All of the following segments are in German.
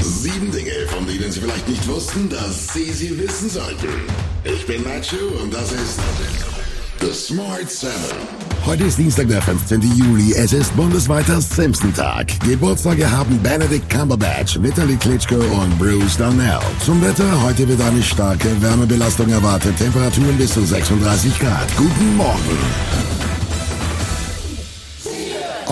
Sieben Dinge, von denen Sie vielleicht nicht wussten, dass Sie sie wissen sollten. Ich bin Nacho und das ist The Smart Seven. Heute ist Dienstag, der 15. Juli. Es ist bundesweiter Simpson-Tag. Geburtstage haben Benedict Cumberbatch, Vitaly Klitschko und Bruce Darnell. Zum Wetter, heute wird eine starke Wärmebelastung erwartet. Temperaturen bis zu 36 Grad. Guten Morgen.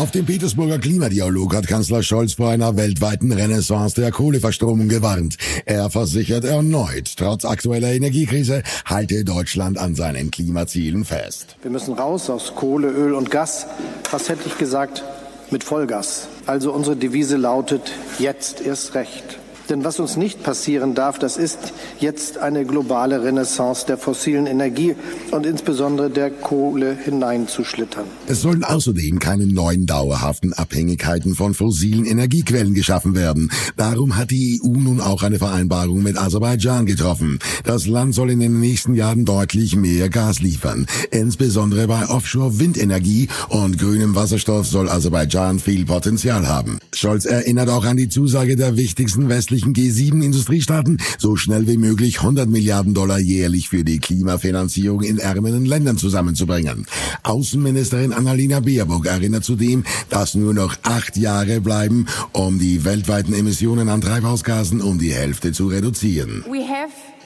Auf dem Petersburger Klimadialog hat Kanzler Scholz vor einer weltweiten Renaissance der Kohleverstromung gewarnt. Er versichert erneut, trotz aktueller Energiekrise halte Deutschland an seinen Klimazielen fest. Wir müssen raus aus Kohle, Öl und Gas. Was hätte ich gesagt? Mit Vollgas. Also unsere Devise lautet jetzt erst recht. Denn was uns nicht passieren darf, das ist jetzt eine globale Renaissance der fossilen Energie und insbesondere der Kohle hineinzuschlittern. Es sollen außerdem keine neuen dauerhaften Abhängigkeiten von fossilen Energiequellen geschaffen werden. Darum hat die EU nun auch eine Vereinbarung mit Aserbaidschan getroffen. Das Land soll in den nächsten Jahren deutlich mehr Gas liefern. Insbesondere bei Offshore-Windenergie und grünem Wasserstoff soll Aserbaidschan viel Potenzial haben. Scholz erinnert auch an die Zusage der wichtigsten westlichen G7-Industriestaaten, so schnell wie möglich 100 Milliarden Dollar jährlich für die Klimafinanzierung in ärmeren Ländern zusammenzubringen. Außenministerin Annalena Baerbock erinnert zudem, dass nur noch acht Jahre bleiben, um die weltweiten Emissionen an Treibhausgasen um die Hälfte zu reduzieren.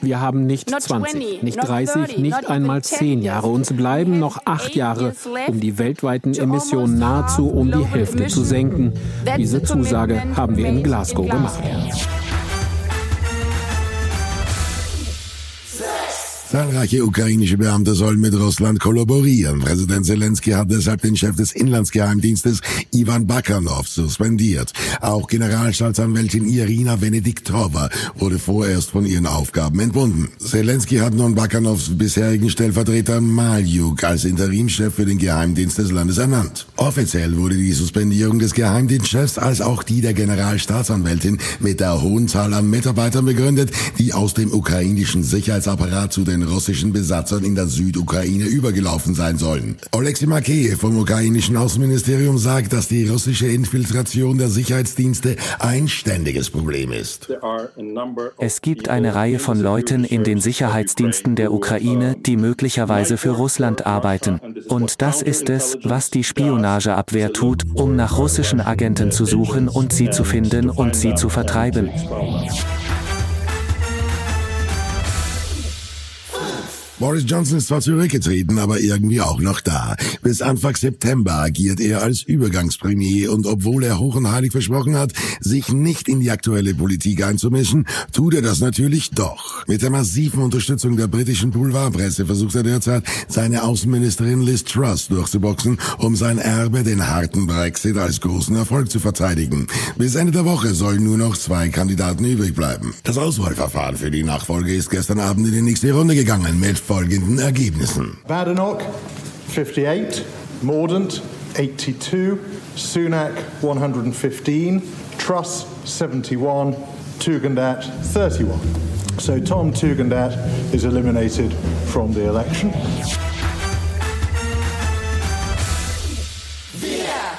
Wir haben nicht 20, nicht 30, nicht einmal 10 Jahre. Uns bleiben noch acht Jahre, um die weltweiten Emissionen nahezu um die Hälfte zu senken. Diese Zusage haben wir in Glasgow gemacht. Zahlreiche ukrainische Beamte sollen mit Russland kollaborieren. Präsident Zelensky hat deshalb den Chef des Inlandsgeheimdienstes Ivan Bakanov suspendiert. Auch Generalstaatsanwältin Irina Venediktova wurde vorerst von ihren Aufgaben entbunden. Zelensky hat nun Bakanovs bisherigen Stellvertreter Maljuk als Interimchef für den Geheimdienst des Landes ernannt. Offiziell wurde die Suspendierung des Geheimdienstchefs als auch die der Generalstaatsanwältin mit der hohen Zahl an Mitarbeitern begründet, die aus dem ukrainischen Sicherheitsapparat zu den russischen Besatzern in der Südukraine übergelaufen sein sollen. Oleksiy Makeyev vom ukrainischen Außenministerium sagt, dass die russische Infiltration der Sicherheitsdienste ein ständiges Problem ist. Es gibt eine Reihe von Leuten in den Sicherheitsdiensten der Ukraine, die möglicherweise für Russland arbeiten. Und das ist es, was die Spionageabwehr tut, um nach russischen Agenten zu suchen und sie zu finden und sie zu vertreiben. Boris Johnson ist zwar zurückgetreten, aber irgendwie auch noch da. Bis Anfang September agiert er als Übergangspremier und obwohl er hoch und heilig versprochen hat, sich nicht in die aktuelle Politik einzumischen, tut er das natürlich doch. Mit der massiven Unterstützung der britischen Boulevardpresse versucht er derzeit, seine Außenministerin Liz Truss durchzuboxen, um sein Erbe, den harten Brexit, als großen Erfolg zu verteidigen. Bis Ende der Woche sollen nur noch zwei Kandidaten übrig bleiben. Das Auswahlverfahren für die Nachfolge ist gestern Abend in die nächste Runde gegangen mit folgenden Ergebnissen. Badenoch 58, Mordant 82, Sunak 115, Truss 71, Tugendat 31. So Tom Tugendat is eliminated from the election.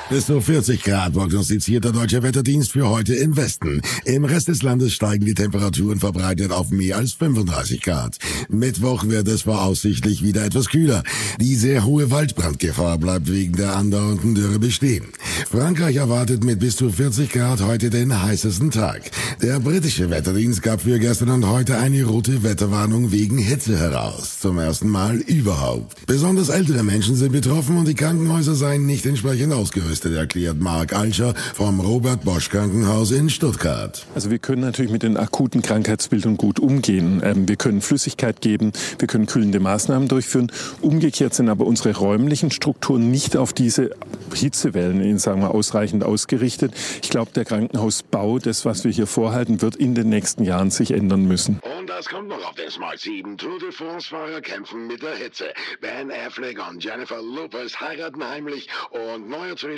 Bis zu 40 Grad prognostiziert der Deutsche Wetterdienst für heute im Westen. Im Rest des Landes steigen die Temperaturen verbreitet auf mehr als 35 Grad. Mittwoch wird es voraussichtlich wieder etwas kühler. Die sehr hohe Waldbrandgefahr bleibt wegen der andauernden Dürre bestehen. Frankreich erwartet mit bis zu 40 Grad heute den heißesten Tag. Der britische Wetterdienst gab für gestern und heute eine rote Wetterwarnung wegen Hitze heraus. Zum ersten Mal überhaupt. Besonders ältere Menschen sind betroffen und die Krankenhäuser seien nicht entsprechend ausgerüstet erklärt Mark Alscher vom Robert Bosch Krankenhaus in Stuttgart. Also wir können natürlich mit den akuten Krankheitsbildern gut umgehen. Ähm, wir können Flüssigkeit geben, wir können kühlende Maßnahmen durchführen. Umgekehrt sind aber unsere räumlichen Strukturen nicht auf diese Hitzewellen, sagen wir, ausreichend ausgerichtet. Ich glaube, der Krankenhausbau, das, was wir hier vorhalten, wird in den nächsten Jahren sich ändern müssen. Und das kommt noch auf den Smart 7. Tour de France-Fahrer kämpfen mit der Hitze. Ben Affleck und Jennifer Lopez heiraten heimlich und neuer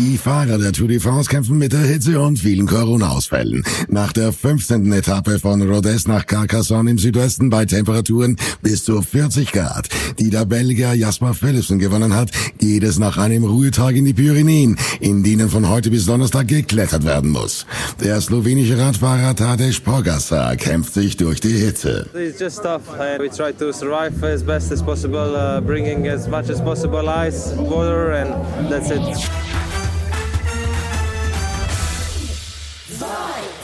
Die Fahrer der Tour de France kämpfen mit der Hitze und vielen Corona-Ausfällen. Nach der 15. Etappe von Rodez nach Carcassonne im Südwesten bei Temperaturen bis zu 40 Grad, die der Belgier Jasper Philipsen gewonnen hat, geht es nach einem Ruhetag in die Pyrenäen, in denen von heute bis Donnerstag geklettert werden muss. Der slowenische Radfahrer Tadej Pogacar kämpft sich durch die Hitze. It's just.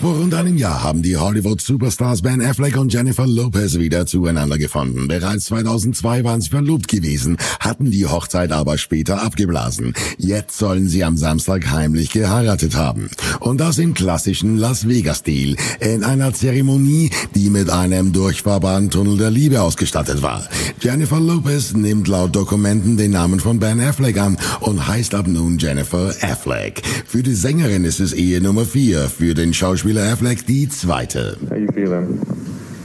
Vor rund einem Jahr haben die Hollywood-Superstars Ben Affleck und Jennifer Lopez wieder zueinander gefunden. Bereits 2002 waren sie verlobt gewesen, hatten die Hochzeit aber später abgeblasen. Jetzt sollen sie am Samstag heimlich geheiratet haben. Und das im klassischen Las Vegas-Stil, in einer Zeremonie, die mit einem durchfahrbaren Tunnel der Liebe ausgestattet war. Jennifer Lopez nimmt laut Dokumenten den Namen von Ben Affleck an und heißt ab nun Jennifer Affleck. Für die Sängerin ist es Ehe Nummer 4, für den Schauspieler Affleck die zweite. How you feeling?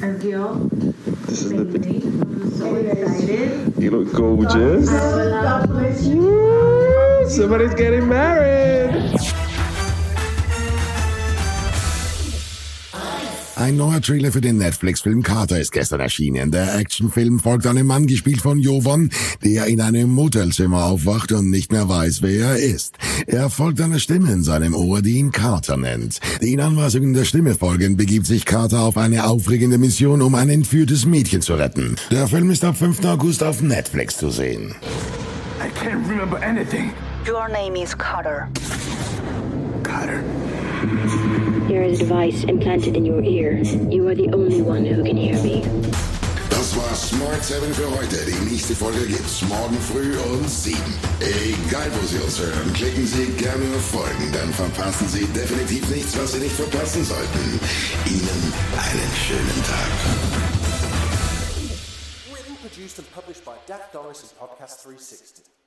I feel This is the amazing. I'm so excited. You look gorgeous. Somebody's getting married. Ein neuer Trailer für den Netflix-Film Carter ist gestern erschienen. Der Actionfilm folgt einem Mann, gespielt von Jovan, der in einem Motelzimmer aufwacht und nicht mehr weiß, wer er ist. Er folgt einer Stimme in seinem Ohr, die ihn Carter nennt. Den Anweisungen der Stimme folgend begibt sich Carter auf eine aufregende Mission, um ein entführtes Mädchen zu retten. Der Film ist ab 5. August auf Netflix zu sehen. I can't remember anything. Your name is Carter. Carter. There is a device implanted in your ear. You are the only one who can hear me. Das war Smart 7 für heute. Die nächste Folge gibt's morgen früh um 7. Egal wo Sie uns hören, klicken Sie gerne auf Folgen, dann verpassen Sie definitiv nichts, was Sie nicht verpassen sollten. Ihnen einen schönen Tag. Written, produced, and published by Dak Doris and Podcast 360.